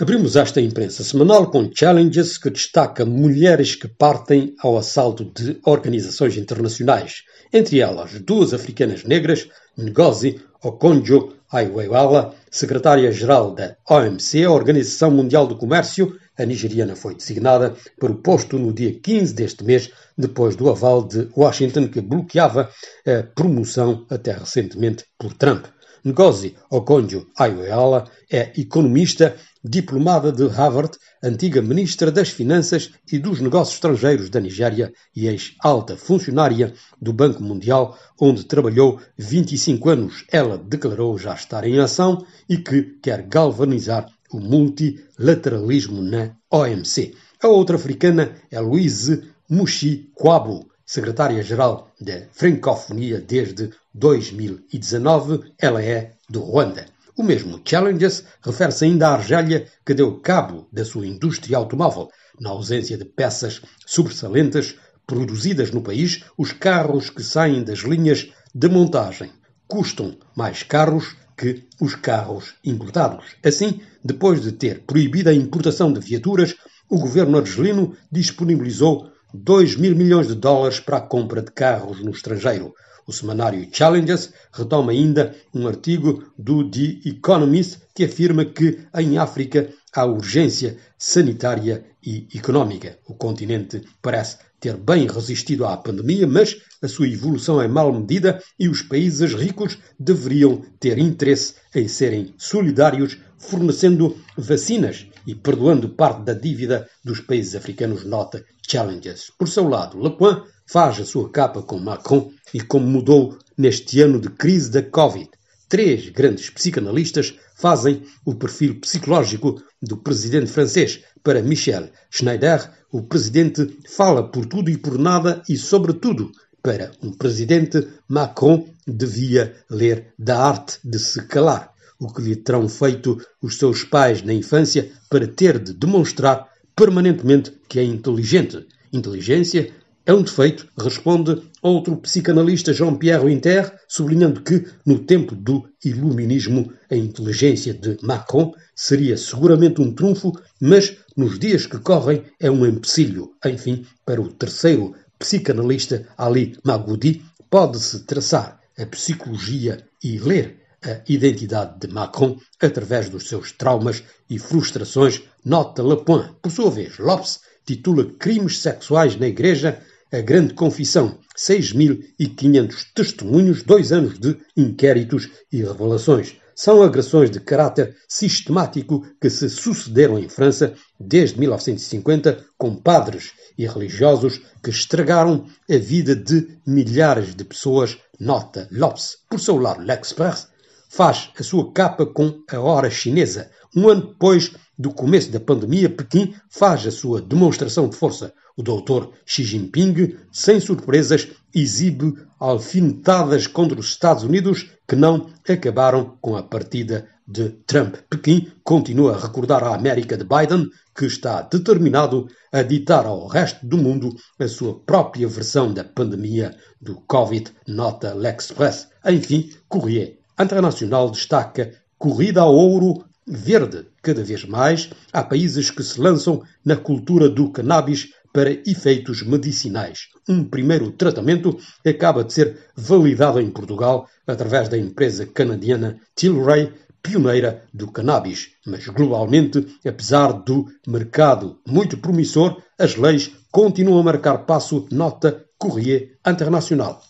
Abrimos esta imprensa semanal com challenges que destaca mulheres que partem ao assalto de organizações internacionais, entre elas duas africanas negras, Ngozi Okonjo Iweala, secretária-geral da OMC, a Organização Mundial do Comércio. A nigeriana foi designada para o posto no dia 15 deste mês, depois do aval de Washington que bloqueava a promoção até recentemente por Trump. Ngozi Okonjo-Iweala é economista, diplomada de Harvard, antiga ministra das Finanças e dos Negócios Estrangeiros da Nigéria e ex-alta funcionária do Banco Mundial, onde trabalhou 25 anos. Ela declarou já estar em ação e que quer galvanizar o multilateralismo na OMC. A outra africana é Louise Mushi Kwabo, secretária-geral da Francofonia desde 2019, ela é do Ruanda. O mesmo Challenges refere-se ainda à Argélia, que deu cabo da sua indústria automóvel. Na ausência de peças sobressalentes produzidas no país, os carros que saem das linhas de montagem custam mais caros que os carros importados. Assim, depois de ter proibido a importação de viaturas, o governo argelino disponibilizou 2 mil milhões de dólares para a compra de carros no estrangeiro. O semanário Challenges retoma ainda um artigo do The Economist que afirma que em África há urgência sanitária e económica. O continente parece ter bem resistido à pandemia, mas a sua evolução é mal medida e os países ricos deveriam ter interesse em serem solidários, fornecendo vacinas e perdoando parte da dívida dos países africanos, nota Challenges. Por seu lado, Lecoin faz a sua capa com Macron e como mudou neste ano de crise da Covid. Três grandes psicanalistas fazem o perfil psicológico do presidente francês. Para Michel Schneider, o presidente fala por tudo e por nada e sobre tudo. Para um presidente, Macron devia ler da arte de se calar o que lhe terão feito os seus pais na infância para ter de demonstrar permanentemente que é inteligente. Inteligência é um defeito, responde outro psicanalista Jean-Pierre Winter, sublinhando que, no tempo do iluminismo, a inteligência de Macron seria seguramente um trunfo, mas nos dias que correm é um empecilho. Enfim, para o terceiro psicanalista Ali Magoudi, pode-se traçar a psicologia e ler a identidade de Macron através dos seus traumas e frustrações, nota Lepoint. Por sua vez, Lopes titula Crimes Sexuais na Igreja a Grande Confissão, 6.500 testemunhos, dois anos de inquéritos e revelações. São agressões de caráter sistemático que se sucederam em França desde 1950, com padres e religiosos que estragaram a vida de milhares de pessoas, nota Lopes. Por seu lado, L'Express faz a sua capa com a hora chinesa. Um ano depois do começo da pandemia, Pequim faz a sua demonstração de força. O doutor Xi Jinping, sem surpresas, exibe alfinetadas contra os Estados Unidos que não acabaram com a partida de Trump. Pequim continua a recordar à América de Biden que está determinado a ditar ao resto do mundo a sua própria versão da pandemia do Covid, nota L'Express. Enfim, Courrier internacional destaca corrida ao ouro verde. Cada vez mais há países que se lançam na cultura do cannabis para efeitos medicinais. Um primeiro tratamento acaba de ser validado em Portugal através da empresa canadiana Tilray, pioneira do cannabis. Mas globalmente, apesar do mercado muito promissor, as leis continuam a marcar passo, nota Corrier Internacional.